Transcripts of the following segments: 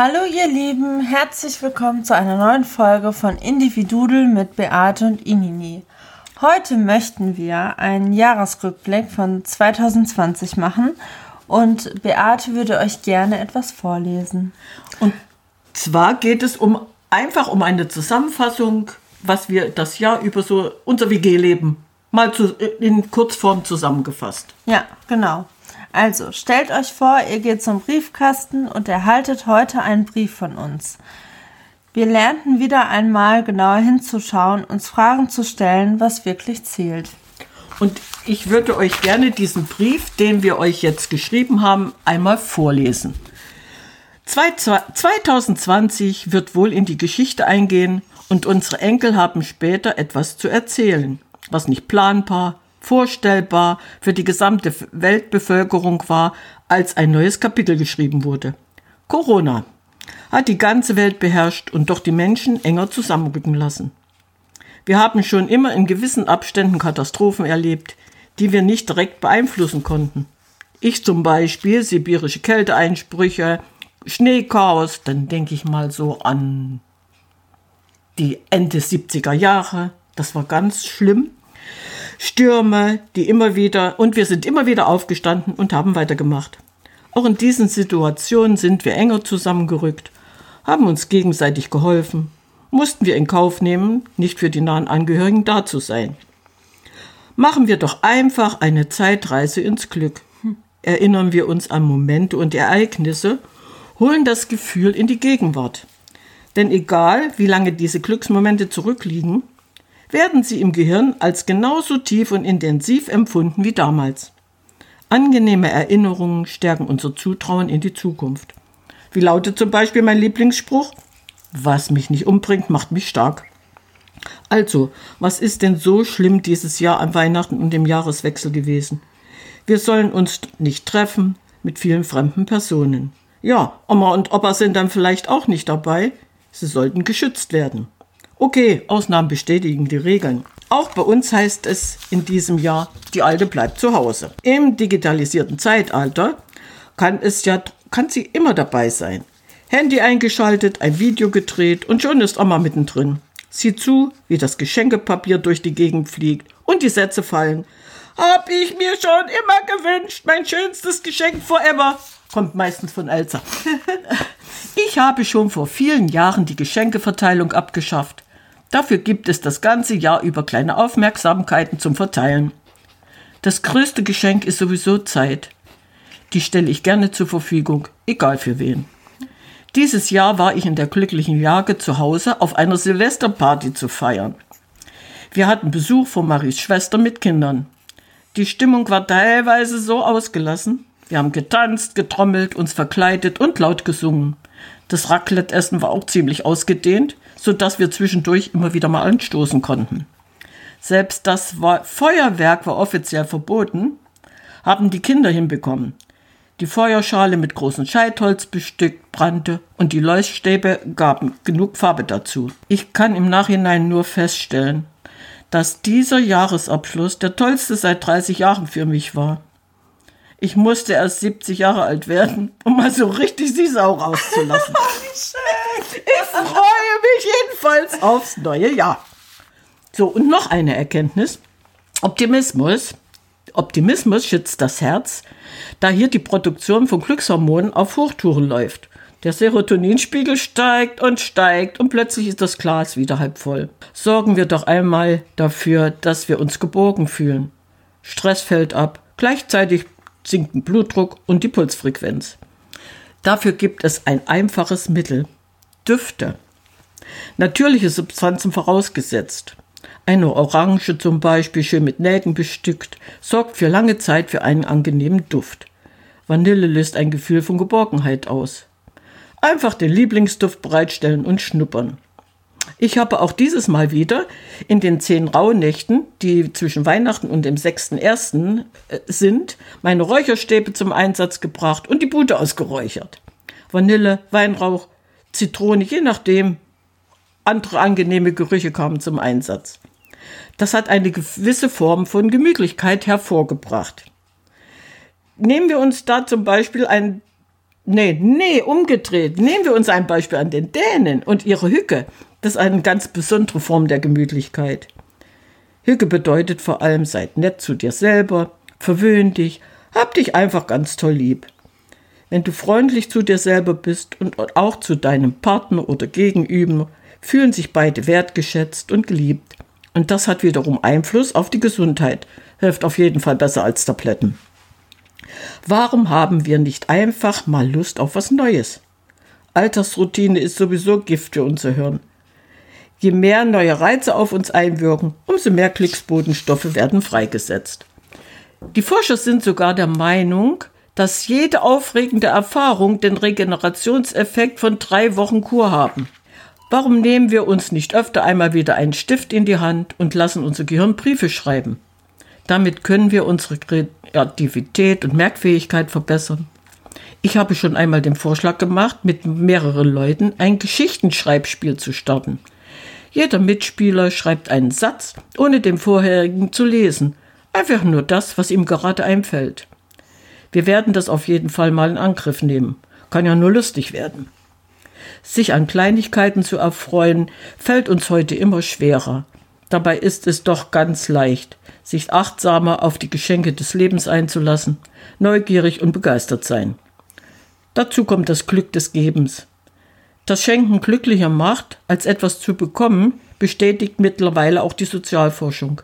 Hallo ihr Lieben, herzlich willkommen zu einer neuen Folge von Individudel mit Beate und Inini. Heute möchten wir einen Jahresrückblick von 2020 machen und Beate würde euch gerne etwas vorlesen. Und zwar geht es um einfach um eine Zusammenfassung, was wir das Jahr über so unser WG-Leben mal zu, in Kurzform zusammengefasst. Ja, genau. Also, stellt euch vor, ihr geht zum Briefkasten und erhaltet heute einen Brief von uns. Wir lernten wieder einmal genauer hinzuschauen, uns Fragen zu stellen, was wirklich zählt. Und ich würde euch gerne diesen Brief, den wir euch jetzt geschrieben haben, einmal vorlesen. 2020 wird wohl in die Geschichte eingehen und unsere Enkel haben später etwas zu erzählen, was nicht planbar, vorstellbar für die gesamte Weltbevölkerung war, als ein neues Kapitel geschrieben wurde. Corona hat die ganze Welt beherrscht und doch die Menschen enger zusammenrücken lassen. Wir haben schon immer in gewissen Abständen Katastrophen erlebt, die wir nicht direkt beeinflussen konnten. Ich zum Beispiel sibirische Kälteeinsprüche, Schneechaos, dann denke ich mal so an die Ende 70er Jahre, das war ganz schlimm. Stürme, die immer wieder, und wir sind immer wieder aufgestanden und haben weitergemacht. Auch in diesen Situationen sind wir enger zusammengerückt, haben uns gegenseitig geholfen, mussten wir in Kauf nehmen, nicht für die nahen Angehörigen da zu sein. Machen wir doch einfach eine Zeitreise ins Glück. Erinnern wir uns an Momente und Ereignisse, holen das Gefühl in die Gegenwart. Denn egal, wie lange diese Glücksmomente zurückliegen, werden sie im Gehirn als genauso tief und intensiv empfunden wie damals. Angenehme Erinnerungen stärken unser Zutrauen in die Zukunft. Wie lautet zum Beispiel mein Lieblingsspruch? Was mich nicht umbringt, macht mich stark. Also, was ist denn so schlimm dieses Jahr an Weihnachten und dem Jahreswechsel gewesen? Wir sollen uns nicht treffen mit vielen fremden Personen. Ja, Oma und Opa sind dann vielleicht auch nicht dabei. Sie sollten geschützt werden. Okay, Ausnahmen bestätigen die Regeln. Auch bei uns heißt es in diesem Jahr, die Alte bleibt zu Hause. Im digitalisierten Zeitalter kann es ja, kann sie immer dabei sein. Handy eingeschaltet, ein Video gedreht und schon ist Oma mittendrin. Sieh zu, wie das Geschenkepapier durch die Gegend fliegt und die Sätze fallen. Hab ich mir schon immer gewünscht, mein schönstes Geschenk forever. Kommt meistens von Elsa. ich habe schon vor vielen Jahren die Geschenkeverteilung abgeschafft. Dafür gibt es das ganze Jahr über kleine Aufmerksamkeiten zum Verteilen. Das größte Geschenk ist sowieso Zeit. Die stelle ich gerne zur Verfügung, egal für wen. Dieses Jahr war ich in der glücklichen Lage, zu Hause auf einer Silvesterparty zu feiern. Wir hatten Besuch von Maries Schwester mit Kindern. Die Stimmung war teilweise so ausgelassen. Wir haben getanzt, getrommelt, uns verkleidet und laut gesungen. Das Raclette-Essen war auch ziemlich ausgedehnt, so dass wir zwischendurch immer wieder mal anstoßen konnten. Selbst das Feuerwerk war offiziell verboten, haben die Kinder hinbekommen. Die Feuerschale mit großem Scheitholz bestückt brannte und die Leuchtstäbe gaben genug Farbe dazu. Ich kann im Nachhinein nur feststellen, dass dieser Jahresabschluss der tollste seit 30 Jahren für mich war. Ich musste erst 70 Jahre alt werden, um mal so richtig die Sau rauszulassen. ich freue jedenfalls aufs neue Jahr. So, und noch eine Erkenntnis. Optimismus. Optimismus schützt das Herz, da hier die Produktion von Glückshormonen auf Hochtouren läuft. Der Serotoninspiegel steigt und steigt und plötzlich ist das Glas wieder halb voll. Sorgen wir doch einmal dafür, dass wir uns geborgen fühlen. Stress fällt ab. Gleichzeitig sinken Blutdruck und die Pulsfrequenz. Dafür gibt es ein einfaches Mittel. Düfte. Natürliche Substanzen vorausgesetzt. Eine Orange zum Beispiel, schön mit Nägeln bestückt, sorgt für lange Zeit für einen angenehmen Duft. Vanille löst ein Gefühl von Geborgenheit aus. Einfach den Lieblingsduft bereitstellen und schnuppern. Ich habe auch dieses Mal wieder in den zehn Rauhnächten, die zwischen Weihnachten und dem 6.1. Äh, sind, meine Räucherstäbe zum Einsatz gebracht und die Bude ausgeräuchert. Vanille, Weinrauch, Zitrone, je nachdem. Andere angenehme Gerüche kamen zum Einsatz. Das hat eine gewisse Form von Gemütlichkeit hervorgebracht. Nehmen wir uns da zum Beispiel ein Nee, nee, umgedreht. Nehmen wir uns ein Beispiel an den Dänen und ihre Hücke. Das ist eine ganz besondere Form der Gemütlichkeit. Hücke bedeutet vor allem, seid nett zu dir selber, verwöhn dich, hab dich einfach ganz toll lieb. Wenn du freundlich zu dir selber bist und auch zu deinem Partner oder Gegenüber, fühlen sich beide wertgeschätzt und geliebt. Und das hat wiederum Einfluss auf die Gesundheit, hilft auf jeden Fall besser als Tabletten. Warum haben wir nicht einfach mal Lust auf was Neues? Alltagsroutine ist sowieso Gift für unser Hirn. Je mehr neue Reize auf uns einwirken, umso mehr Klicksbodenstoffe werden freigesetzt. Die Forscher sind sogar der Meinung, dass jede aufregende Erfahrung den Regenerationseffekt von drei Wochen Kur haben. Warum nehmen wir uns nicht öfter einmal wieder einen Stift in die Hand und lassen unser Gehirn Briefe schreiben? Damit können wir unsere Kreativität und Merkfähigkeit verbessern. Ich habe schon einmal den Vorschlag gemacht, mit mehreren Leuten ein Geschichtenschreibspiel zu starten. Jeder Mitspieler schreibt einen Satz, ohne den vorherigen zu lesen. Einfach nur das, was ihm gerade einfällt. Wir werden das auf jeden Fall mal in Angriff nehmen. Kann ja nur lustig werden. Sich an Kleinigkeiten zu erfreuen, fällt uns heute immer schwerer. Dabei ist es doch ganz leicht, sich achtsamer auf die Geschenke des Lebens einzulassen, neugierig und begeistert sein. Dazu kommt das Glück des Gebens. Das Schenken glücklicher macht, als etwas zu bekommen, bestätigt mittlerweile auch die Sozialforschung.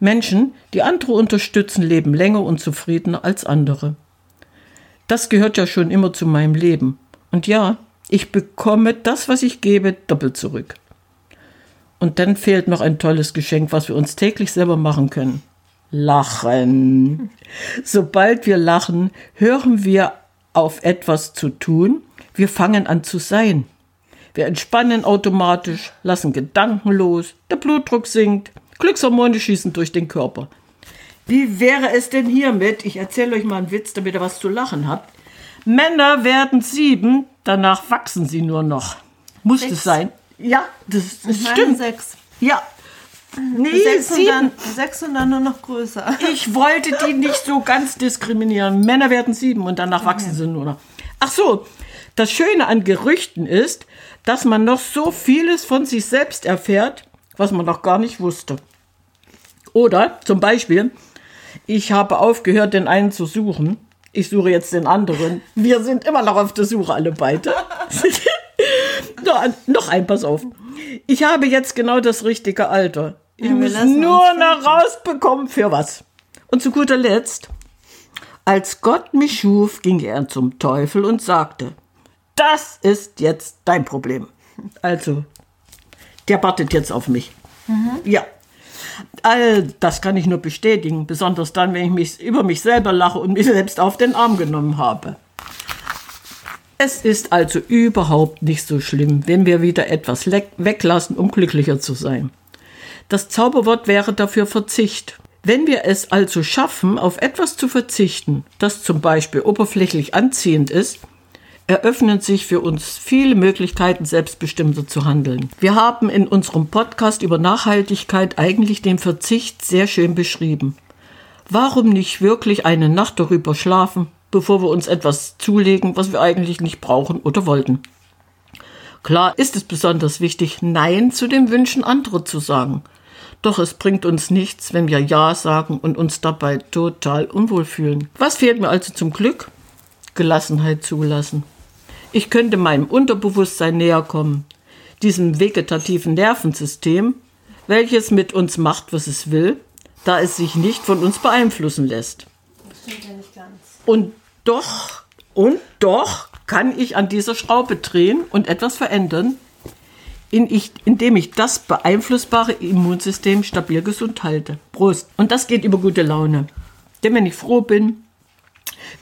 Menschen, die andere unterstützen, leben länger und zufriedener als andere. Das gehört ja schon immer zu meinem Leben. Und ja, ich bekomme das, was ich gebe, doppelt zurück. Und dann fehlt noch ein tolles Geschenk, was wir uns täglich selber machen können. Lachen. Sobald wir lachen, hören wir auf etwas zu tun. Wir fangen an zu sein. Wir entspannen automatisch, lassen Gedanken los, der Blutdruck sinkt, Glückshormone schießen durch den Körper. Wie wäre es denn hiermit? Ich erzähle euch mal einen Witz, damit ihr was zu lachen habt. Männer werden sieben, danach wachsen sie nur noch. Muss Sechs. es sein? Ja, das, das stimmt. sechs. Ja. Nee, Sechs und, dann, sechs und dann nur noch größer. Ich wollte die nicht so ganz diskriminieren. Männer werden sieben und danach wachsen sie nur noch. Ach so, das Schöne an Gerüchten ist, dass man noch so vieles von sich selbst erfährt, was man noch gar nicht wusste. Oder zum Beispiel, ich habe aufgehört, den einen zu suchen. Ich suche jetzt den anderen. Wir sind immer noch auf der Suche, alle beide. noch, ein- pass auf. Ich habe jetzt genau das richtige Alter. Ich Ja, muss nur noch rausbekommen, für was. Und zu guter Letzt, als Gott mich schuf, ging er zum Teufel und sagte, das ist jetzt dein Problem. Also, der wartet jetzt auf mich. Ja. All das kann ich nur bestätigen, besonders dann, wenn ich mich über mich selber lache und mich selbst auf den Arm genommen habe. Es ist also überhaupt nicht so schlimm, wenn wir wieder etwas weglassen, um glücklicher zu sein. Das Zauberwort wäre dafür Verzicht. Wenn wir es also schaffen, auf etwas zu verzichten, das zum Beispiel oberflächlich anziehend ist, eröffnen sich für uns viele Möglichkeiten, selbstbestimmter zu handeln. Wir haben in unserem Podcast über Nachhaltigkeit eigentlich den Verzicht sehr schön beschrieben. Warum nicht wirklich eine Nacht darüber schlafen, bevor wir uns etwas zulegen, was wir eigentlich nicht brauchen oder wollten? Klar ist es besonders wichtig, Nein zu den Wünschen anderer zu sagen. Doch es bringt uns nichts, wenn wir Ja sagen und uns dabei total unwohl fühlen. Was fehlt mir also zum Glück? Gelassenheit zulassen. Ich könnte meinem Unterbewusstsein näher kommen, diesem vegetativen Nervensystem, welches mit uns macht, was es will, da es sich nicht von uns beeinflussen lässt. Stimmt ja nicht ganz. Und doch, und doch kann ich an dieser Schraube drehen und etwas verändern, in ich, indem ich das beeinflussbare Immunsystem stabil gesund halte. Prost. Und das geht über gute Laune. Denn wenn ich froh bin,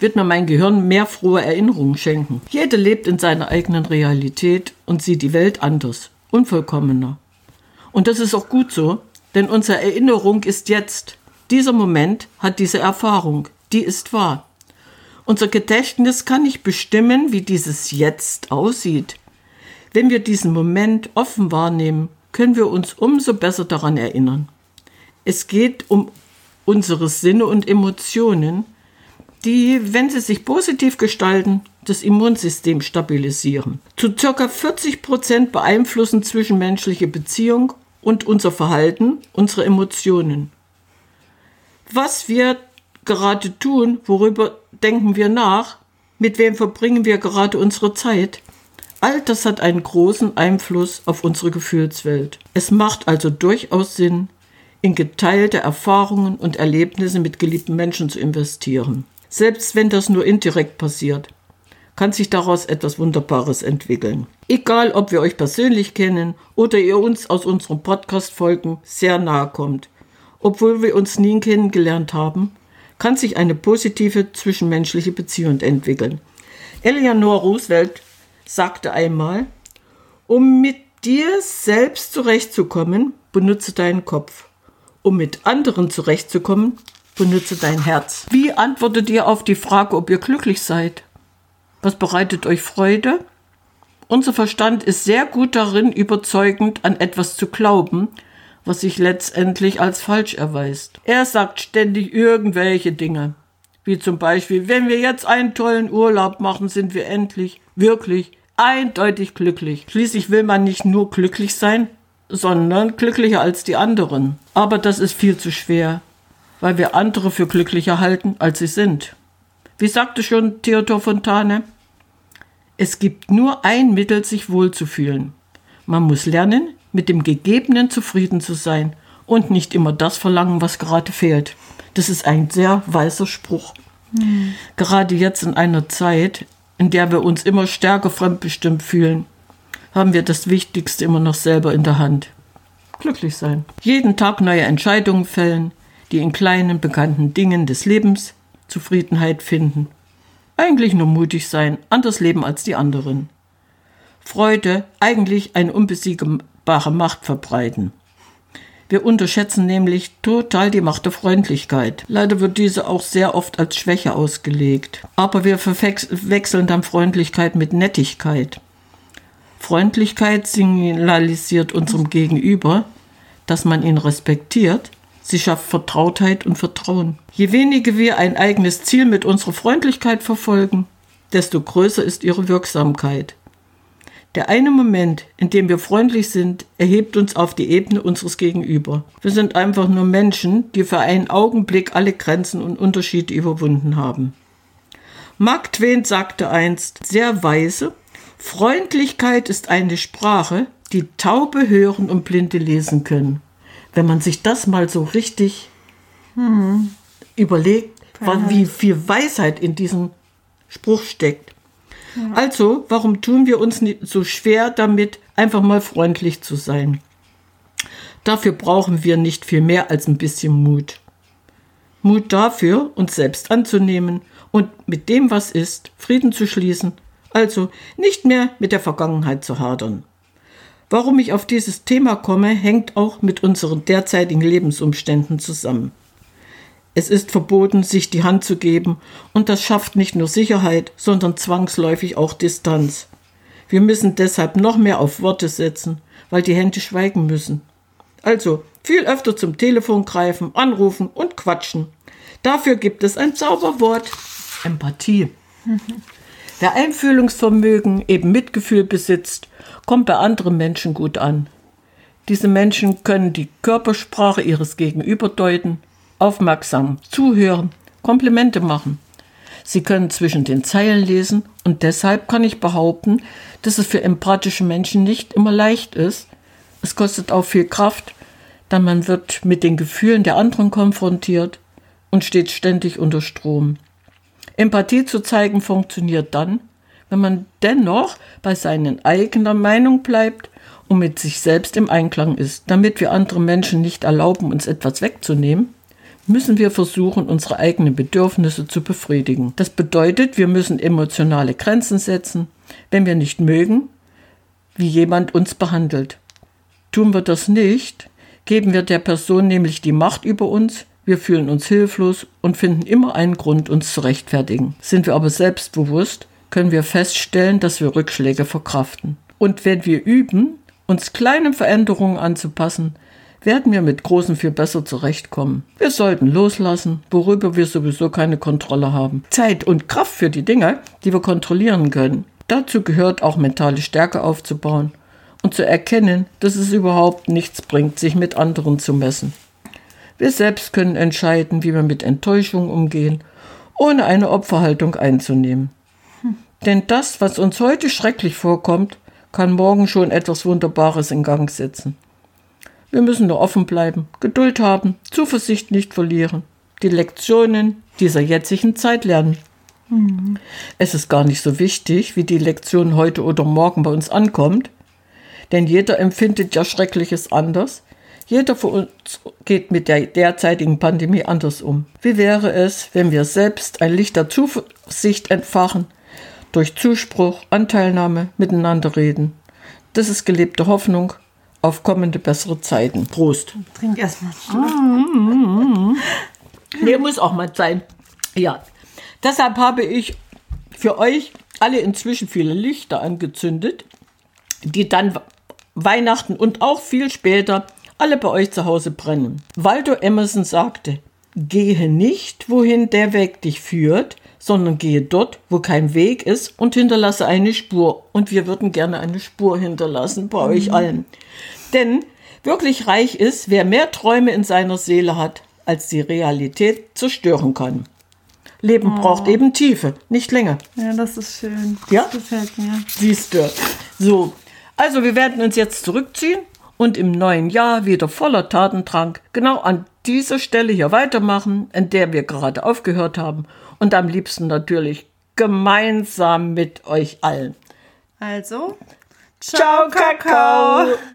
wird mir mein Gehirn mehr frohe Erinnerungen schenken. Jeder lebt in seiner eigenen Realität und sieht die Welt anders, unvollkommener. Und das ist auch gut so, denn unsere Erinnerung ist jetzt. Dieser Moment hat diese Erfahrung, die ist wahr. Unser Gedächtnis kann nicht bestimmen, wie dieses Jetzt aussieht. Wenn wir diesen Moment offen wahrnehmen, können wir uns umso besser daran erinnern. Es geht um unsere Sinne und Emotionen, die, wenn sie sich positiv gestalten, das Immunsystem stabilisieren. Zu ca. 40 Prozent beeinflussen zwischenmenschliche Beziehung und unser Verhalten, unsere Emotionen. Was wir gerade tun, worüber denken wir nach, mit wem verbringen wir gerade unsere Zeit, all das hat einen großen Einfluss auf unsere Gefühlswelt. Es macht also durchaus Sinn, in geteilte Erfahrungen und Erlebnisse mit geliebten Menschen zu investieren. Selbst wenn das nur indirekt passiert, kann sich daraus etwas Wunderbares entwickeln. Egal, ob wir euch persönlich kennen oder ihr uns aus unseren Podcast-Folgen sehr nahe kommt. Obwohl wir uns nie kennengelernt haben, kann sich eine positive zwischenmenschliche Beziehung entwickeln. Eleanor Roosevelt sagte einmal, um mit dir selbst zurechtzukommen, benutze deinen Kopf. Um mit anderen zurechtzukommen, benutze dein Herz. Wie antwortet ihr auf die Frage, ob ihr glücklich seid? Was bereitet euch Freude? Unser Verstand ist sehr gut darin, überzeugend an etwas zu glauben, was sich letztendlich als falsch erweist. Er sagt ständig irgendwelche Dinge, wie zum Beispiel, wenn wir jetzt einen tollen Urlaub machen, sind wir endlich, wirklich, eindeutig glücklich. Schließlich will man nicht nur glücklich sein, sondern glücklicher als die anderen. Aber das ist viel zu schwer, weil wir andere für glücklicher halten, als sie sind. Wie sagte schon Theodor Fontane, es gibt nur ein Mittel, sich wohlzufühlen. Man muss lernen, mit dem Gegebenen zufrieden zu sein und nicht immer das verlangen, was gerade fehlt. Das ist ein sehr weiser Spruch. Mhm. Gerade jetzt in einer Zeit, in der wir uns immer stärker fremdbestimmt fühlen, haben wir das Wichtigste immer noch selber in der Hand. Glücklich sein. Jeden Tag neue Entscheidungen fällen, die in kleinen, bekannten Dingen des Lebens Zufriedenheit finden eigentlich nur mutig sein, anders leben als die anderen. Freude, eigentlich eine unbesiegbare Macht verbreiten. Wir unterschätzen nämlich total die Macht der Freundlichkeit. Leider wird diese auch sehr oft als Schwäche ausgelegt. Aber wir verwechseln dann Freundlichkeit mit Nettigkeit. Freundlichkeit signalisiert unserem Gegenüber, dass man ihn respektiert Sie schafft Vertrautheit und Vertrauen. Je weniger wir ein eigenes Ziel mit unserer Freundlichkeit verfolgen, desto größer ist ihre Wirksamkeit. Der eine Moment, in dem wir freundlich sind, erhebt uns auf die Ebene unseres Gegenüber. Wir sind einfach nur Menschen, die für einen Augenblick alle Grenzen und Unterschiede überwunden haben. Mark Twain sagte einst sehr weise, Freundlichkeit ist eine Sprache, die Taube hören und Blinde lesen können wenn man sich das mal so richtig hm. überlegt, Weisheit. wie viel Weisheit in diesem Spruch steckt. Ja. Also, warum tun wir uns nicht so schwer damit, einfach mal freundlich zu sein? Dafür brauchen wir nicht viel mehr als ein bisschen Mut. Mut dafür, uns selbst anzunehmen und mit dem, was ist, Frieden zu schließen, also nicht mehr mit der Vergangenheit zu hadern. Warum ich auf dieses Thema komme, hängt auch mit unseren derzeitigen Lebensumständen zusammen. Es ist verboten, sich die Hand zu geben, und das schafft nicht nur Sicherheit, sondern zwangsläufig auch Distanz. Wir müssen deshalb noch mehr auf Worte setzen, weil die Hände schweigen müssen. Also viel öfter zum Telefon greifen, anrufen und quatschen. Dafür gibt es ein Zauberwort Empathie. Wer Einfühlungsvermögen, eben Mitgefühl besitzt, kommt bei anderen Menschen gut an. Diese Menschen können die Körpersprache ihres Gegenüber deuten, aufmerksam zuhören, Komplimente machen. Sie können zwischen den Zeilen lesen und deshalb kann ich behaupten, dass es für empathische Menschen nicht immer leicht ist. Es kostet auch viel Kraft, denn man wird mit den Gefühlen der anderen konfrontiert und steht ständig unter Strom. Empathie zu zeigen funktioniert dann, wenn man dennoch bei seinen eigenen Meinung bleibt und mit sich selbst im Einklang ist. Damit wir anderen Menschen nicht erlauben, uns etwas wegzunehmen, müssen wir versuchen, unsere eigenen Bedürfnisse zu befriedigen. Das bedeutet, wir müssen emotionale Grenzen setzen, wenn wir nicht mögen, wie jemand uns behandelt. Tun wir das nicht, geben wir der Person nämlich die Macht über uns, wir fühlen uns hilflos und finden immer einen Grund, uns zu rechtfertigen. Sind wir aber selbstbewusst, können wir feststellen, dass wir Rückschläge verkraften. Und wenn wir üben, uns kleinen Veränderungen anzupassen, werden wir mit Großen viel besser zurechtkommen. Wir sollten loslassen, worüber wir sowieso keine Kontrolle haben. Zeit und Kraft für die Dinge, die wir kontrollieren können. Dazu gehört auch mentale Stärke aufzubauen und zu erkennen, dass es überhaupt nichts bringt, sich mit anderen zu messen. Wir selbst können entscheiden, wie wir mit Enttäuschung umgehen, ohne eine Opferhaltung einzunehmen. Denn das, was uns heute schrecklich vorkommt, kann morgen schon etwas Wunderbares in Gang setzen. Wir müssen nur offen bleiben, Geduld haben, Zuversicht nicht verlieren, die Lektionen dieser jetzigen Zeit lernen. Es ist gar nicht so wichtig, wie die Lektion heute oder morgen bei uns ankommt, denn jeder empfindet ja Schreckliches anders. Jeder von uns geht mit der derzeitigen Pandemie anders um. Wie wäre es, wenn wir selbst ein Licht der Zuversicht entfachen, durch Zuspruch, Anteilnahme, miteinander reden? Das ist gelebte Hoffnung auf kommende bessere Zeiten. Prost. Trink erstmal. Mm, nee, muss auch mal sein. Ja. Deshalb habe ich für euch alle inzwischen viele Lichter angezündet, die dann Weihnachten und auch viel später alle bei euch zu Hause brennen. Waldo Emerson sagte, gehe nicht, wohin der Weg dich führt, sondern gehe dort, wo kein Weg ist und hinterlasse eine Spur. Und wir würden gerne eine Spur hinterlassen bei mhm. euch allen. Denn wirklich reich ist, wer mehr Träume in seiner Seele hat, als die Realität zerstören kann. Leben oh. braucht eben Tiefe, nicht Länge. Ja, das ist schön. Ja? Das gefällt mir. Siehst du. So, also wir werden uns jetzt zurückziehen und im neuen Jahr wieder voller Tatendrang genau an dieser Stelle hier weitermachen, in der wir gerade aufgehört haben und am liebsten natürlich gemeinsam mit euch allen. Also, ciao, ciao Kakao.